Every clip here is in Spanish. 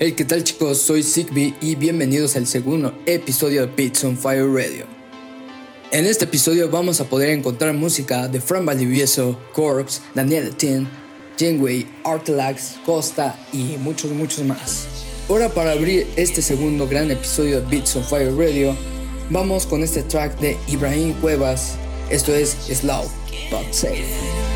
Hey, ¿qué tal chicos? Soy Zigbee y bienvenidos al segundo episodio de Beats on Fire Radio. En este episodio vamos a poder encontrar música de Fran Valdivieso, Corpse, Daniel Tin, Janeway, Artelax, Costa y muchos, muchos más. Ahora para abrir este segundo gran episodio de Beats on Fire Radio, vamos con este track de Ibrahim Cuevas. Esto es Slow But Safe.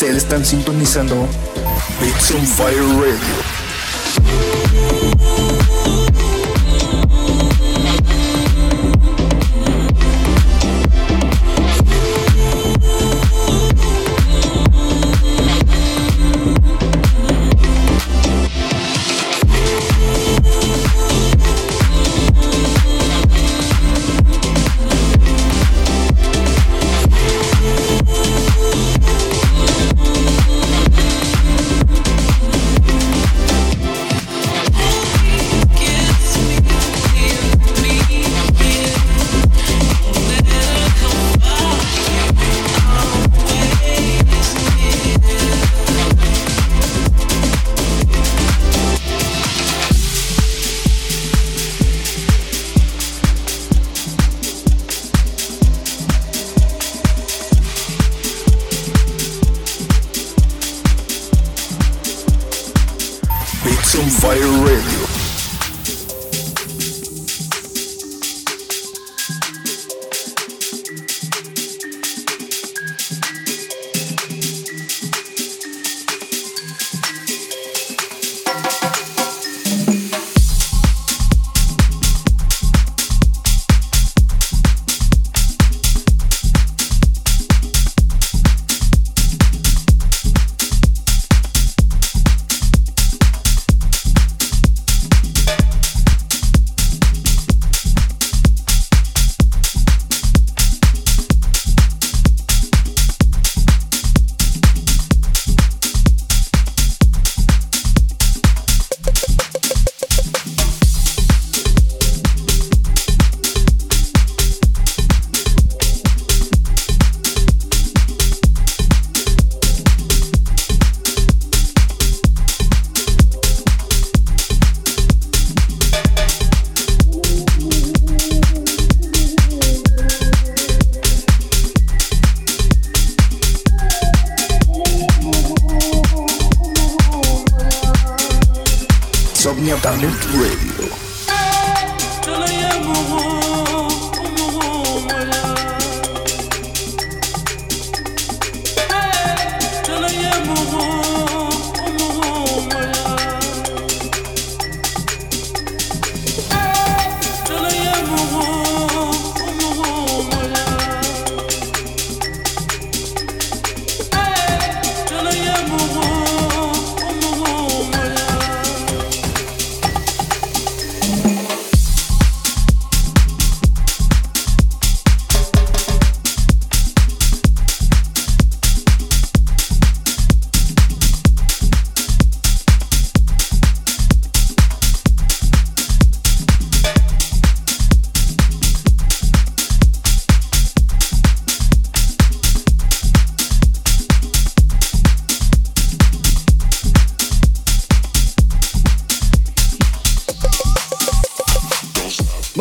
Ustedes están sintonizando Beats on Fire Radio.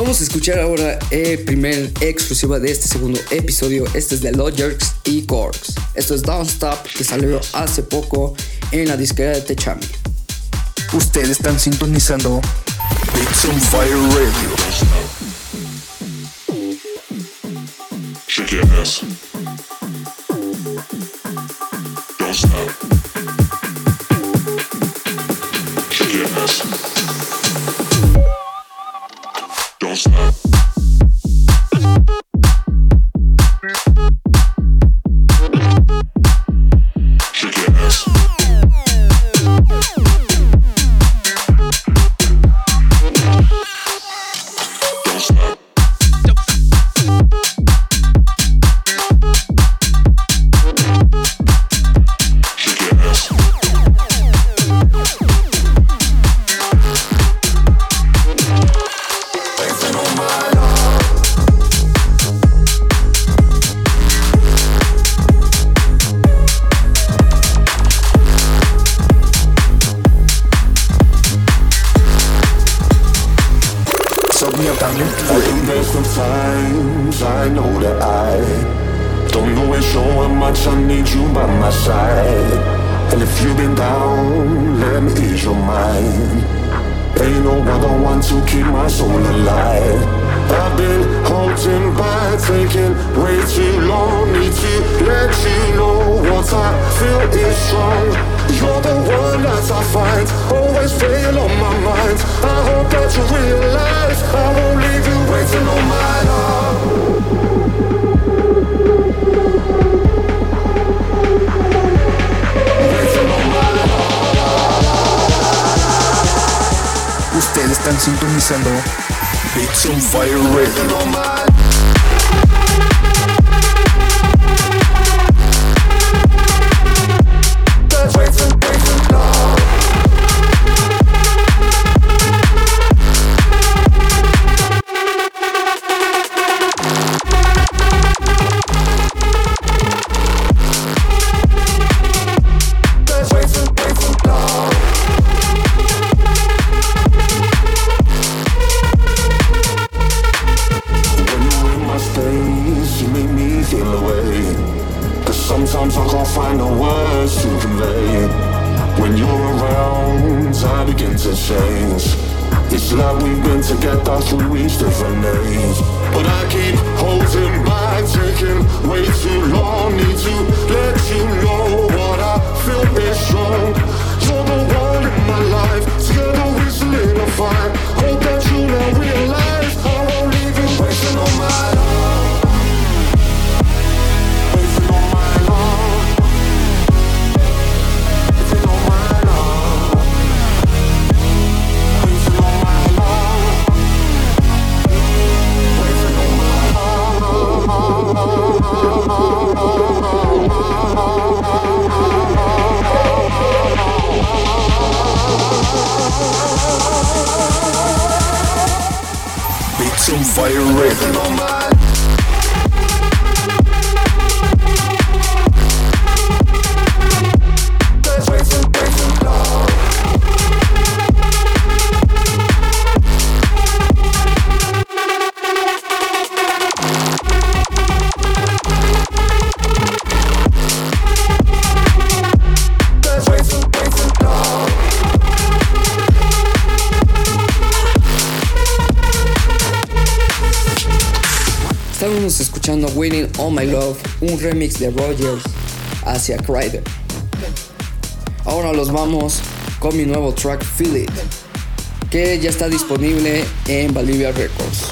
Vamos a escuchar ahora el primer exclusiva de este segundo episodio. Este es de Logers y Corks. Esto es Don't Stop que salió hace poco en la disquera de Techami. Ustedes están sintonizando Beats on Fire Radio. single. Beats on Fire Radio. Sometimes I can't find the words to convey. When you're around, I begin to change. It's like we've been together through each different age. But I keep holding back, taking way too long. Need to let you know what I feel is strong. You're the one in my life, together we solidify. Hope that you now realize I won't leave you wasting all my life. Beats and Fire Raven. Winning All My Love, un remix de Rogers hacia Crider. Ahora los vamos con mi nuevo track Feel It, que ya está disponible en Bolivia Records.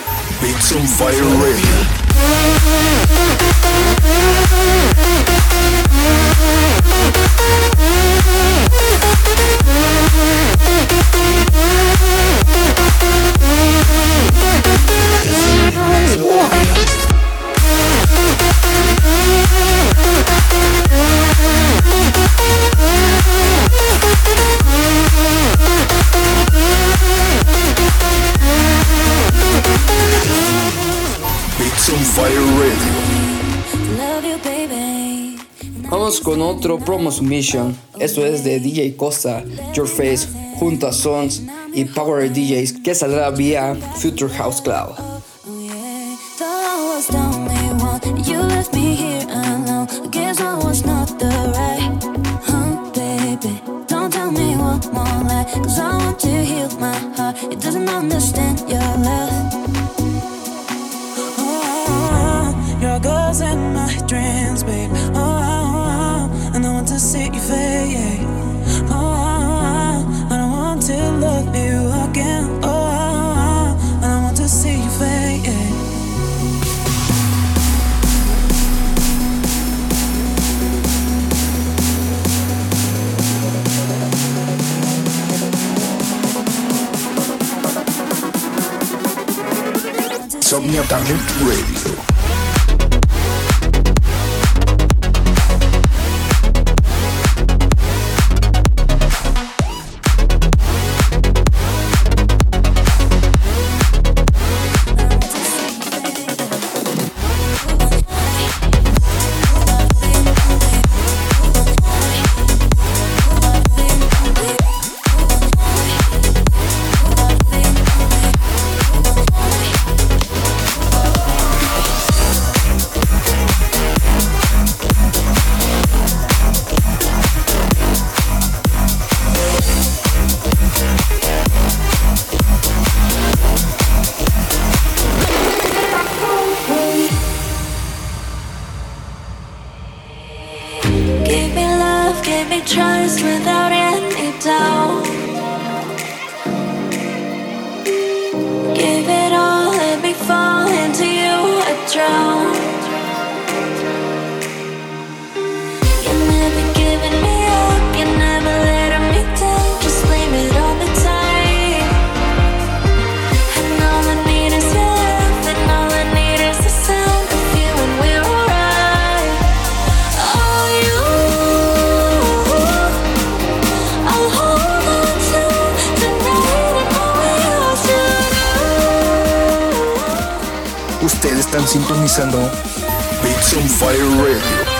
Beat some Fire Radio. con otro promo submission, esto es de DJ Costa, Your Face, junto a Sons y Power DJs que saldrá vía Future House Cloud. Dreams. Exactamente Radio. tries without sintonizando Beats on Fire Radio.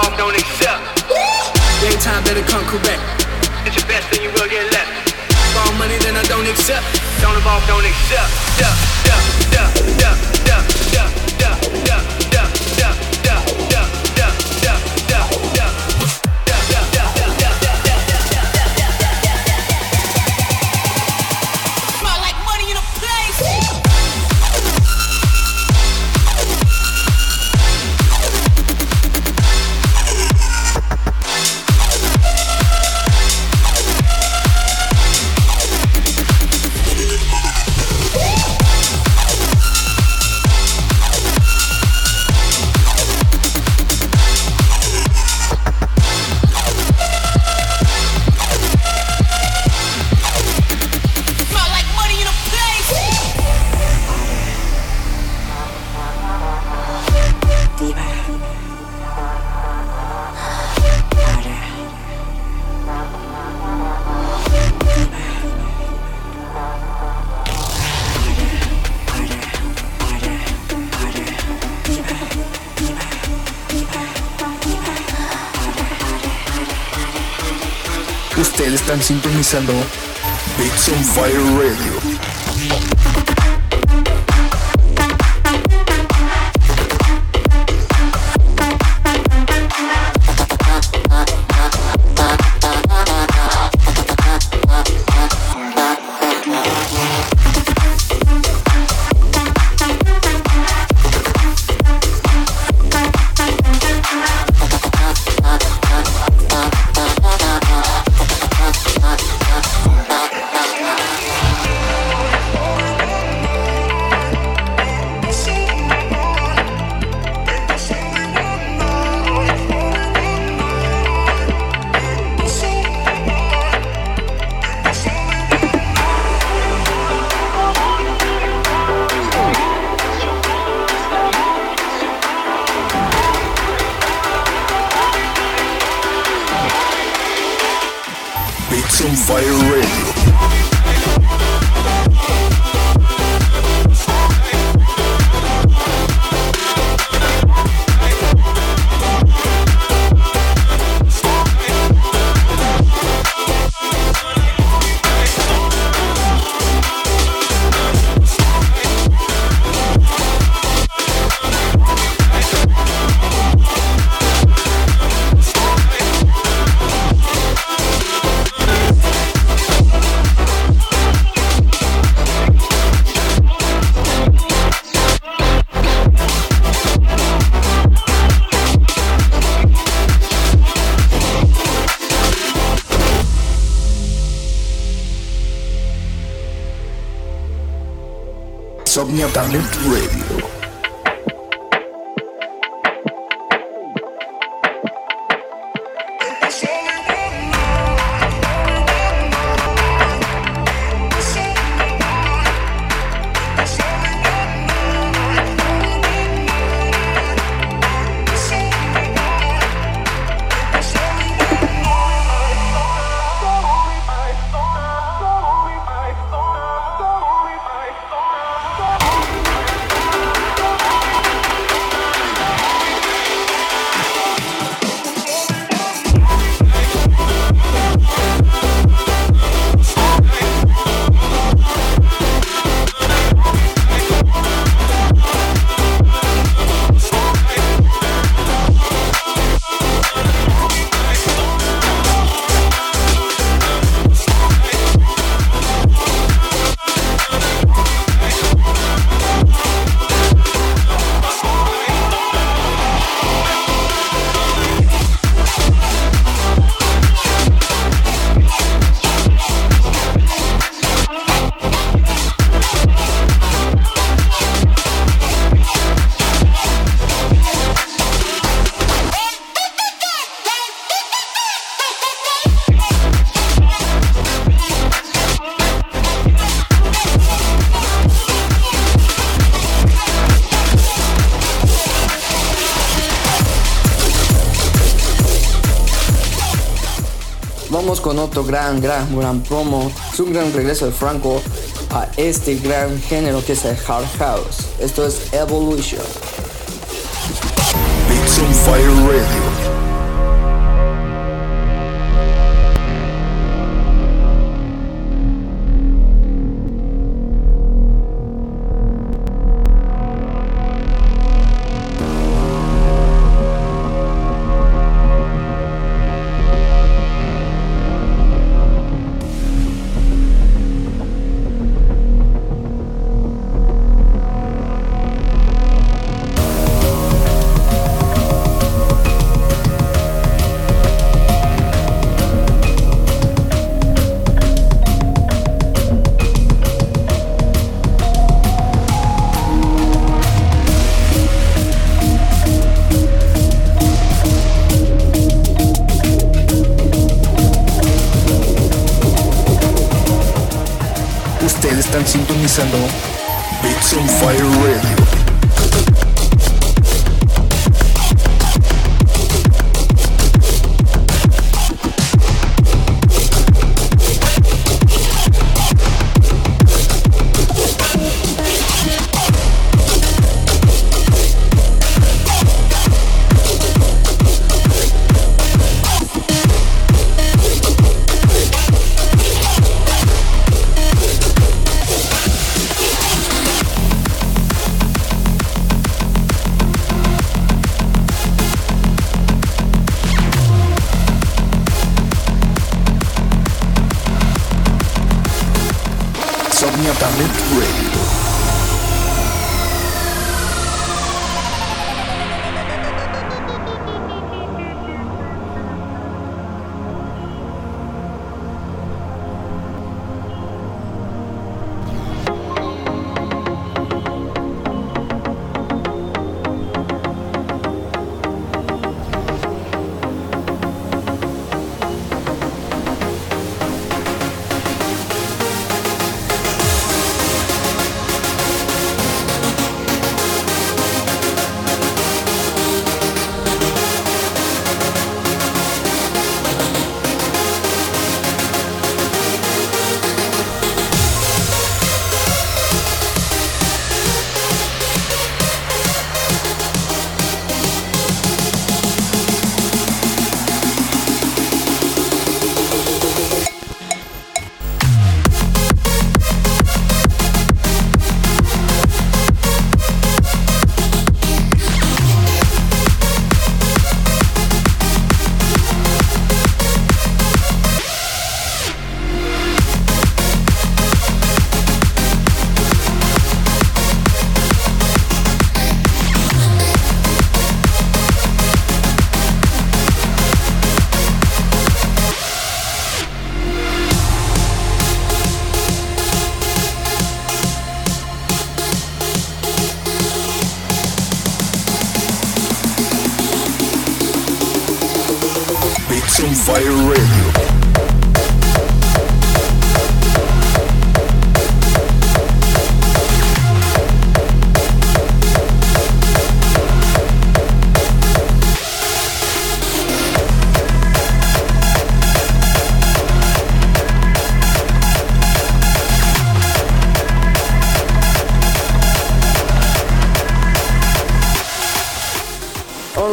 off, don't accept. Daytime better come correct. It's your best, then you will get left. If all money, then I don't accept. Don't evolve, don't accept. Duh, duh, duh, duh. single Beats on Fire Radio. Otro gran, gran, gran promo. Es un gran regreso de Franco a este gran género que es el hard house. Esto es Evolution. Beats on Fire Radio.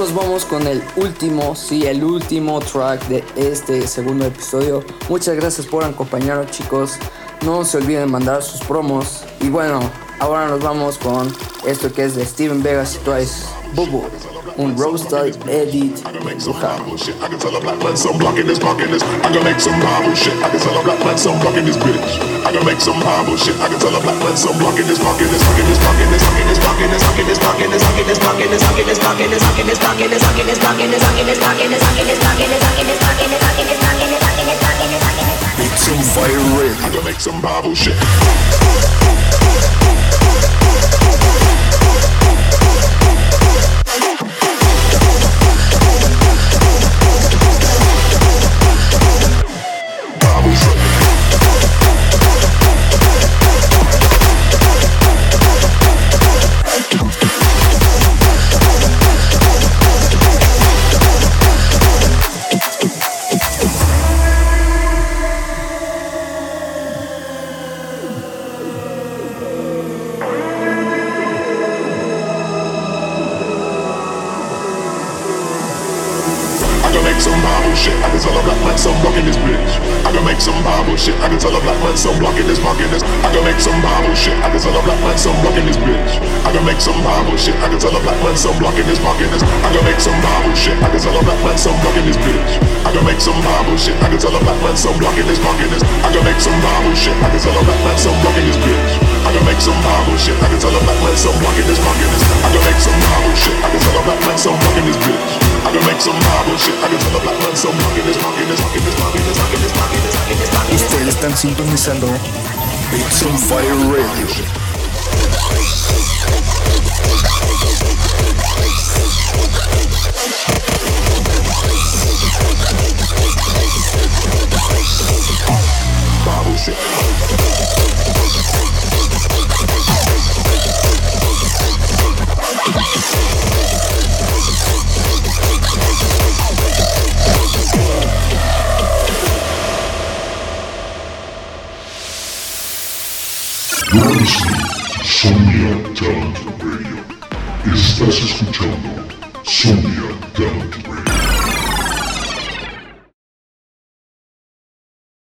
Nos vamos con el último, sí, el último track de este segundo episodio. Muchas gracias por acompañarnos chicos. No se olviden mandar sus promos. Y bueno, ahora nos vamos con esto que es de Steven Vegas y Twice. Bubu, un roaster edit. I can make some combo shit. I can tell a black man some block this block this. I can make some combo shit. I can tell a black man some block this bitch. I can make some combo shit. I can tell a black man some block in this block in this. I can this block in this. I this block this. I this block this. I this block this. I this block this. I this block this. I this block this. I this block this. I this block this. I this block this. I this block this. I this block this. I this block this. Beat some fire red. I can make some combo shit. like some marble shit. I can tell the black man some monkey, this monkey, this monkey, this monkey, this monkey, this monkey, this monkey, this monkey. Ustedes están sintonizando Beats on Fire Radio. Revolution. Sonia Talent Radio. Estás escuchando Sonia Talent Radio.